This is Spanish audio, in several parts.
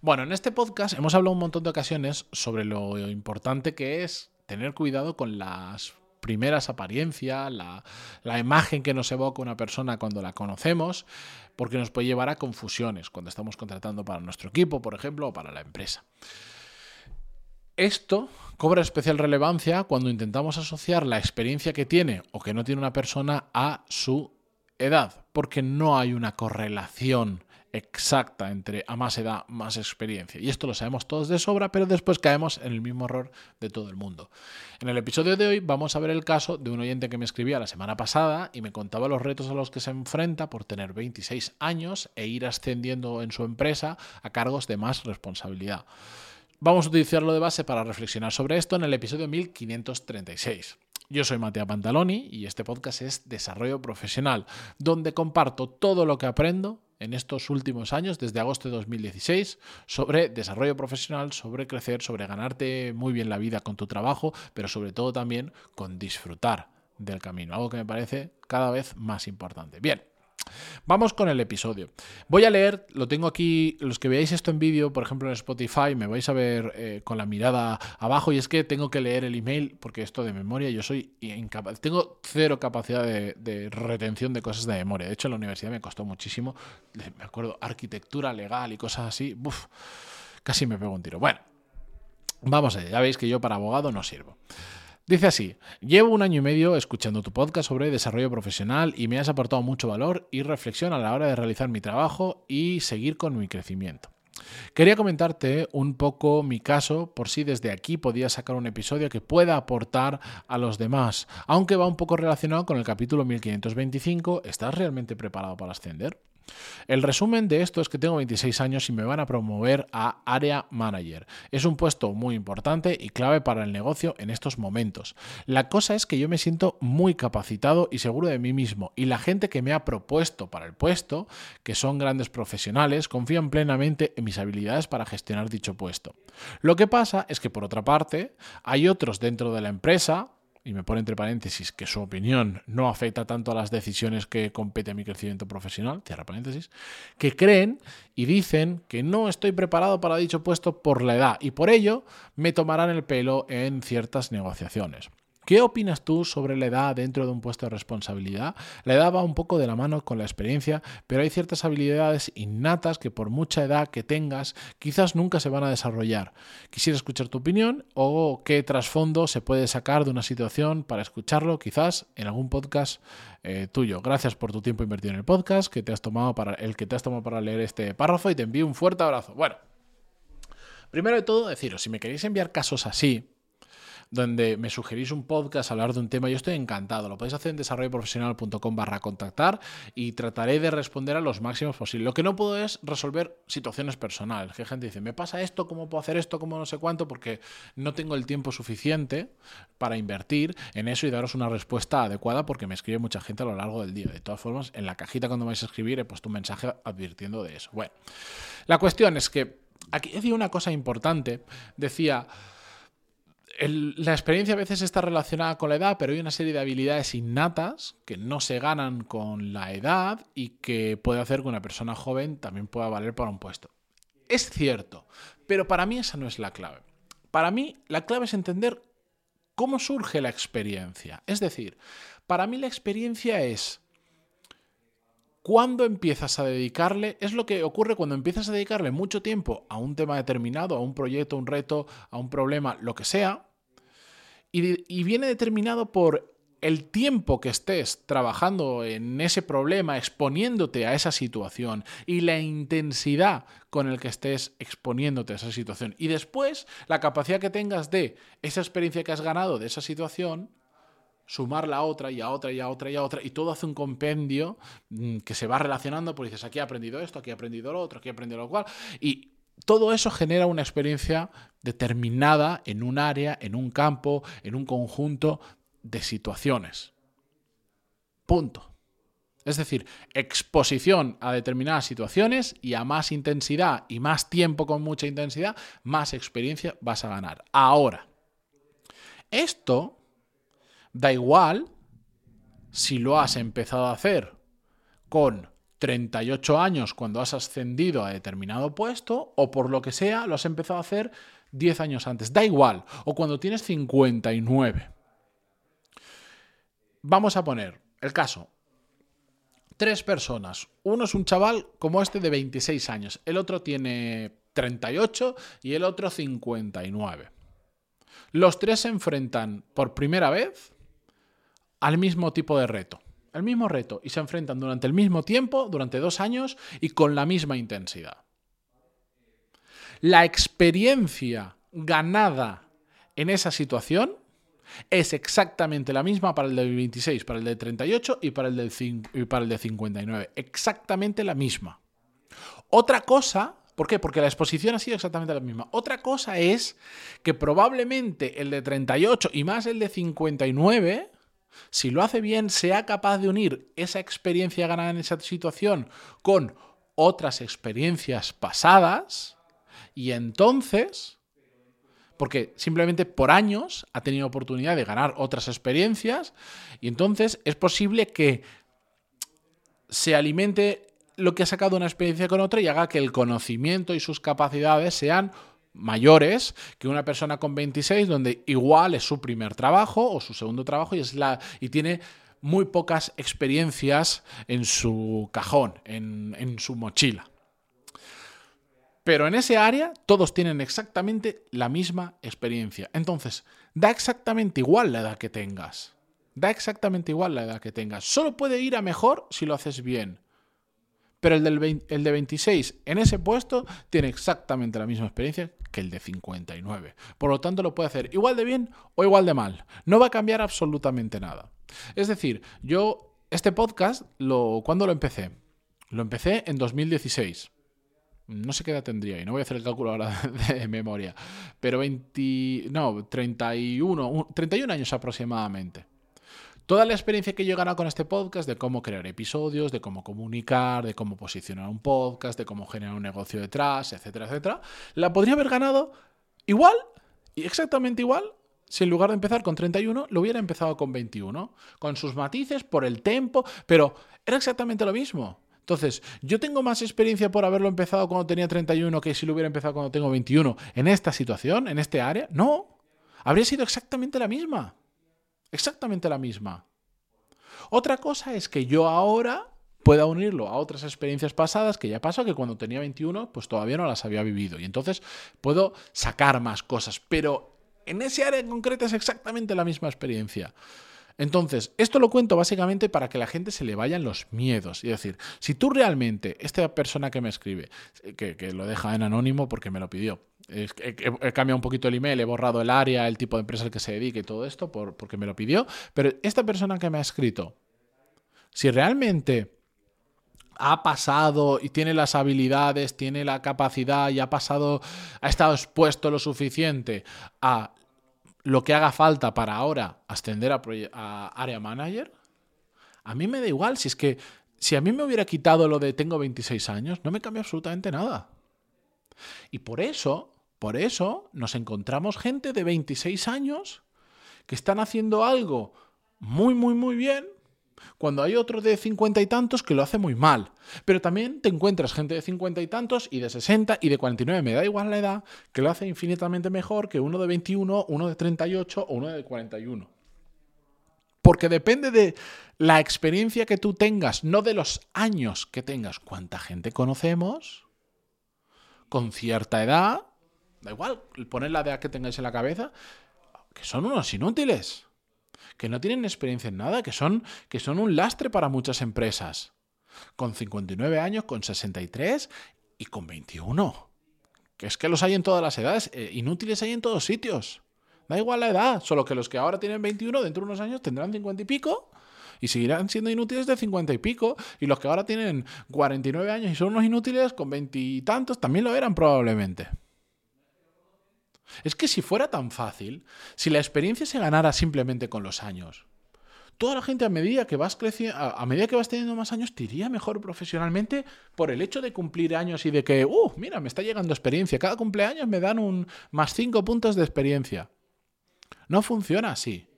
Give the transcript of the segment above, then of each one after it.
Bueno, en este podcast hemos hablado un montón de ocasiones sobre lo importante que es tener cuidado con las primeras apariencias, la, imagen que nos evoca una persona cuando la conocemos, porque nos puede llevar a confusiones cuando estamos contratando para nuestro equipo, por ejemplo, o para la empresa. Esto cobra especial relevancia cuando intentamos asociar la experiencia que tiene o que no tiene una persona a su edad, porque no hay una correlación exacta entre a más edad, más experiencia. Y esto lo sabemos todos de sobra, pero después caemos en el mismo error de todo el mundo. En el episodio de hoy vamos a ver el caso de un oyente que me escribía la semana pasada y me contaba los retos a los que se enfrenta por tener 26 años e ir ascendiendo en su empresa a cargos de más responsabilidad. Vamos a utilizarlo de base para reflexionar sobre esto en el episodio 1536. Yo soy Matea Pantaloni y este podcast es Desarrollo Profesional, donde comparto todo lo que aprendo en estos últimos años, desde agosto de 2016, sobre desarrollo profesional, sobre crecer, sobre ganarte muy bien la vida con tu trabajo, pero sobre todo también con disfrutar del camino, algo que me parece cada vez más importante. Bien. Vamos con el episodio. Voy a leer, lo tengo aquí, los que veáis esto en vídeo, por ejemplo en Spotify, me vais a ver eh, con la mirada abajo y es que tengo que leer el email porque esto de memoria yo soy incapaz, tengo cero capacidad de, retención de cosas de memoria. De hecho en la universidad me costó muchísimo, me acuerdo, arquitectura legal y cosas así, casi me pego un tiro. Bueno, vamos allá, ya veis que yo para abogado no sirvo. Dice así, llevo un año y medio escuchando tu podcast sobre desarrollo profesional y me has aportado mucho valor y reflexión a la hora de realizar mi trabajo y seguir con mi crecimiento. Quería comentarte un poco mi caso por si desde aquí podía sacar un episodio que pueda aportar a los demás, aunque va un poco relacionado con el capítulo 1525, ¿estás realmente preparado para ascender? El resumen de esto es que tengo 26 años y me van a promover a Area Manager. Es un puesto muy importante y clave para el negocio en estos momentos. La cosa es que yo me siento muy capacitado y seguro de mí mismo y la gente que me ha propuesto para el puesto, que son grandes profesionales, confían plenamente en mis habilidades para gestionar dicho puesto. Lo que pasa es que por otra parte, hay otros dentro de la empresa, y me pone entre paréntesis que su opinión no afecta tanto a las decisiones que compete a mi crecimiento profesional, cierra paréntesis, que creen y dicen que no estoy preparado para dicho puesto por la edad y por ello me tomarán el pelo en ciertas negociaciones. ¿Qué opinas tú sobre la edad dentro de un puesto de responsabilidad? La edad va un poco de la mano con la experiencia, pero hay ciertas habilidades innatas que por mucha edad que tengas, quizás nunca se van a desarrollar. Quisiera escuchar tu opinión o qué trasfondo se puede sacar de una situación para escucharlo, quizás en algún podcast eh, tuyo. Gracias por tu tiempo invertido en el podcast, que te has tomado para, el que te has tomado para leer este párrafo y te envío un fuerte abrazo. Bueno, primero de todo, deciros, si me queréis enviar casos así, donde me sugerís un podcast, hablar de un tema, yo estoy encantado. Lo podéis hacer en desarrolloprofesional.com barra contactar y trataré de responder a los máximos posibles. Lo que no puedo es resolver situaciones personales. Que gente dice, me pasa esto, ¿cómo puedo hacer esto? ¿Cómo no sé cuánto? Porque no tengo el tiempo suficiente para invertir en eso y daros una respuesta adecuada porque me escribe mucha gente a lo largo del día. De todas formas, en la cajita cuando vais a escribir he puesto un mensaje advirtiendo de eso. Bueno, la cuestión es que aquí decía una cosa importante. Decía la experiencia a veces está relacionada con la edad, pero hay una serie de habilidades innatas que no se ganan con la edad y que puede hacer que una persona joven también pueda valer para un puesto. Es cierto, pero para mí esa no es la clave. Para mí la clave es entender cómo surge la experiencia. Es decir, para mí la experiencia es cuando empiezas a dedicarle, es lo que ocurre cuando empiezas a dedicarle mucho tiempo a un tema determinado, a un proyecto, un reto, a un problema, lo que sea, y, viene determinado por el tiempo que estés trabajando en ese problema, exponiéndote a esa situación y la intensidad con el que estés exponiéndote a esa situación. Y después la capacidad que tengas de esa experiencia que has ganado de esa situación, sumarla a otra y a otra y a otra y a otra, y todo hace un compendio mm, que se va relacionando, porque dices, aquí he aprendido esto, aquí he aprendido lo otro, aquí he aprendido lo cual, y todo eso genera una experiencia determinada en un área, en un campo, en un conjunto de situaciones. Punto. Es decir, exposición a determinadas situaciones y a más intensidad y más tiempo con mucha intensidad, más experiencia vas a ganar. Ahora, esto da igual si lo has empezado a hacer con 38 años cuando has ascendido a determinado puesto o por lo que sea lo has empezado a hacer 10 años antes. Da igual. O cuando tienes 59. Vamos a poner el caso. Tres personas. Uno es un chaval como este de 26 años. El otro tiene 38 y el otro 59. Los tres se enfrentan por primera vez al mismo tipo de reto. El mismo reto. Y se enfrentan durante el mismo tiempo, durante dos años y con la misma intensidad. La experiencia ganada en esa situación es exactamente la misma para el de 26, para el de 38 y para el, y para el de 59. Exactamente la misma. Otra cosa, ¿por qué? Porque la exposición ha sido exactamente la misma. Otra cosa es que probablemente el de 38 y más el de 59, si lo hace bien, sea capaz de unir esa experiencia ganada en esa situación con otras experiencias pasadas y entonces porque simplemente por años ha tenido oportunidad de ganar otras experiencias y entonces es posible que se alimente lo que ha sacado una experiencia con otra y haga que el conocimiento y sus capacidades sean mayores que una persona con 26 donde igual es su primer trabajo o su segundo trabajo y es la y tiene muy pocas experiencias en su cajón, en, en su mochila. Pero en ese área todos tienen exactamente la misma experiencia. Entonces, da exactamente igual la edad que tengas. Da exactamente igual la edad que tengas. Solo puede ir a mejor si lo haces bien. Pero el, del el de 26 en ese puesto tiene exactamente la misma experiencia el de 59. Por lo tanto, lo puede hacer igual de bien o igual de mal. No va a cambiar absolutamente nada. Es decir, yo este podcast, lo, ¿cuándo lo empecé? Lo empecé en 2016 no sé qué edad tendría y no voy a hacer el cálculo ahora de memoria, pero 20, no, 31, 31 años aproximadamente. Toda la experiencia que yo he ganado con este podcast de cómo crear episodios, de cómo comunicar, de cómo posicionar un podcast, de cómo generar un negocio detrás, etcétera, etcétera, la podría haber ganado igual, y exactamente igual, si en lugar de empezar con 31, lo hubiera empezado con 21, con sus matices, por el tempo, pero era exactamente lo mismo. Entonces, yo tengo más experiencia por haberlo empezado cuando tenía 31 que si lo hubiera empezado cuando tengo 21 en esta situación, en este área. No, habría sido exactamente la misma. Exactamente la misma. Otra cosa es que yo ahora pueda unirlo a otras experiencias pasadas que ya pasó, que cuando tenía 21 pues todavía no las había vivido y entonces puedo sacar más cosas, pero en ese área en concreto es exactamente la misma experiencia. Entonces, esto lo cuento básicamente para que la gente se le vayan los miedos. Es decir, si tú realmente, esta persona que me escribe, que, lo deja en anónimo porque me lo pidió, he, cambiado un poquito el email, he borrado el área, el tipo de empresa al que se dedique y todo esto porque me lo pidió, pero esta persona que me ha escrito, si realmente ha pasado y tiene las habilidades, tiene la capacidad y ha pasado, ha estado expuesto lo suficiente a lo que haga falta para ahora ascender a, a área manager, a mí me da igual. Si es que si a mí me hubiera quitado lo de tengo 26 años, no me cambia absolutamente nada. Y por eso, por eso nos encontramos gente de 26 años que están haciendo algo muy, muy, muy bien cuando hay otro de cincuenta y tantos que lo hace muy mal. Pero también te encuentras gente de cincuenta y tantos y de 60 y de 49, me da igual la edad, que lo hace infinitamente mejor que uno de 21, uno de 38 o uno de 41. Porque depende de la experiencia que tú tengas, no de los años que tengas. ¿Cuánta gente conocemos con cierta edad? Da igual, poner la edad que tengáis en la cabeza, que son unos inútiles que no tienen experiencia en nada, que son, que son un lastre para muchas empresas. Con 59 años, con 63 y con 21. Que es que los hay en todas las edades, eh, inútiles hay en todos sitios. Da igual la edad, solo que los que ahora tienen 21, dentro de unos años tendrán 50 y pico y seguirán siendo inútiles de 50 y pico. Y los que ahora tienen 49 años y son unos inútiles con 20 y tantos también lo eran probablemente. Es que si fuera tan fácil, si la experiencia se ganara simplemente con los años, toda la gente a medida que vas creciendo, a, medida que vas teniendo más años, te iría mejor profesionalmente por el hecho de cumplir años y de que, uh, mira, me está llegando experiencia. Cada cumpleaños me dan un más cinco puntos de experiencia. No funciona así.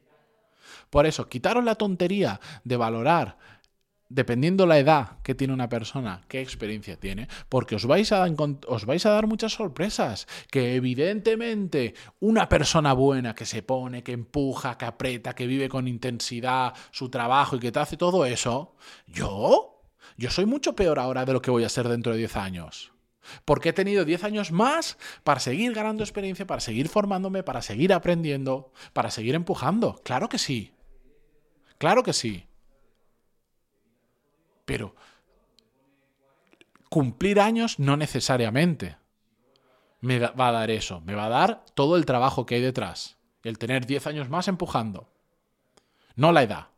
Por eso, quitaros la tontería de valorar dependiendo la edad que tiene una persona, qué experiencia tiene, porque os vais, a, dar muchas sorpresas. Que evidentemente una persona buena que se pone, que empuja, que aprieta, que vive con intensidad su trabajo y que te hace todo eso, yo, yo soy mucho peor ahora de lo que voy a ser dentro de 10 años. Porque he tenido 10 años más para seguir ganando experiencia, para seguir formándome, para seguir aprendiendo, para seguir empujando. Claro que sí. Claro que sí. Pero cumplir años no necesariamente me va a dar eso. Me va a dar todo el trabajo que hay detrás. El tener 10 años más empujando. No la edad.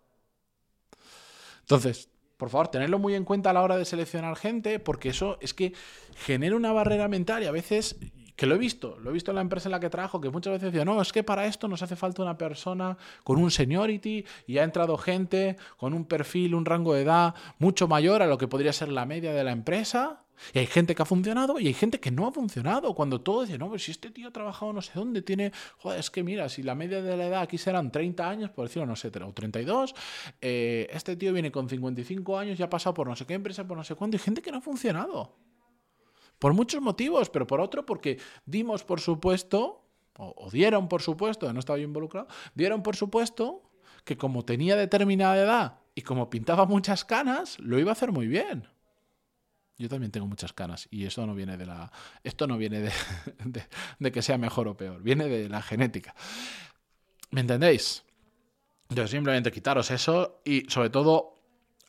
Entonces, por favor, tenedlo muy en cuenta a la hora de seleccionar gente, porque eso es que genera una barrera mental y a veces que lo he visto, lo he visto en la empresa en la que trabajo, que muchas veces decía, no, es que para esto nos hace falta una persona con un seniority y ha entrado gente con un perfil, un rango de edad mucho mayor a lo que podría ser la media de la empresa. Y hay gente que ha funcionado y hay gente que no ha funcionado. Cuando todo dice, no, pues si este tío ha trabajado no sé dónde, tiene, joder, es que mira, si la media de la edad aquí serán 30 años, por decirlo, no sé, o 32, eh, este tío viene con 55 años y ha pasado por no sé qué empresa, por no sé cuándo, y gente que no ha funcionado. Por muchos motivos, pero por otro porque dimos por supuesto, o, dieron por supuesto, no estaba yo involucrado, dieron por supuesto que como tenía determinada edad y como pintaba muchas canas, lo iba a hacer muy bien. Yo también tengo muchas canas y esto no viene de la. Esto no viene de, de, que sea mejor o peor, viene de la genética. ¿Me entendéis? Yo simplemente quitaros eso y sobre todo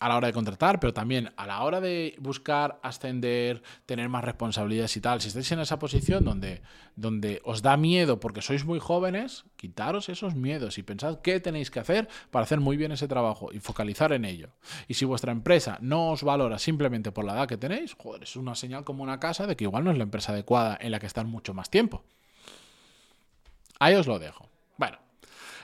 a la hora de contratar, pero también a la hora de buscar ascender, tener más responsabilidades y tal. Si estáis en esa posición donde, donde os da miedo porque sois muy jóvenes, quitaros esos miedos y pensad qué tenéis que hacer para hacer muy bien ese trabajo y focalizar en ello. Y si vuestra empresa no os valora simplemente por la edad que tenéis, joder, es una señal como una casa de que igual no es la empresa adecuada en la que están mucho más tiempo. Ahí os lo dejo. Bueno,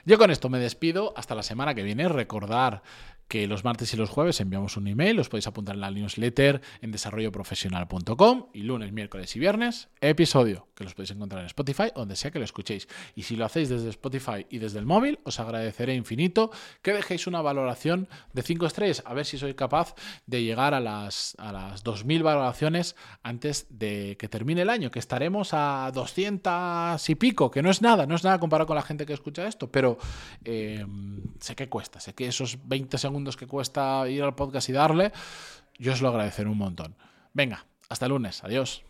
yo con esto me despido. Hasta la semana que viene. Recordar que los martes y los jueves enviamos un email, os podéis apuntar en la newsletter en desarrolloprofesional.com y lunes, miércoles y viernes, episodio, que los podéis encontrar en Spotify, donde sea que lo escuchéis. Y si lo hacéis desde Spotify y desde el móvil, os agradeceré infinito que dejéis una valoración de 5 estrellas, a ver si soy capaz de llegar a las, a las 2.000 valoraciones antes de que termine el año, que estaremos a 200 y pico, que no es nada, no es nada comparado con la gente que escucha esto, pero eh, sé que cuesta, sé que esos 20 segundos que cuesta ir al podcast y darle, yo os lo agradeceré un montón. Venga, hasta el lunes. Adiós.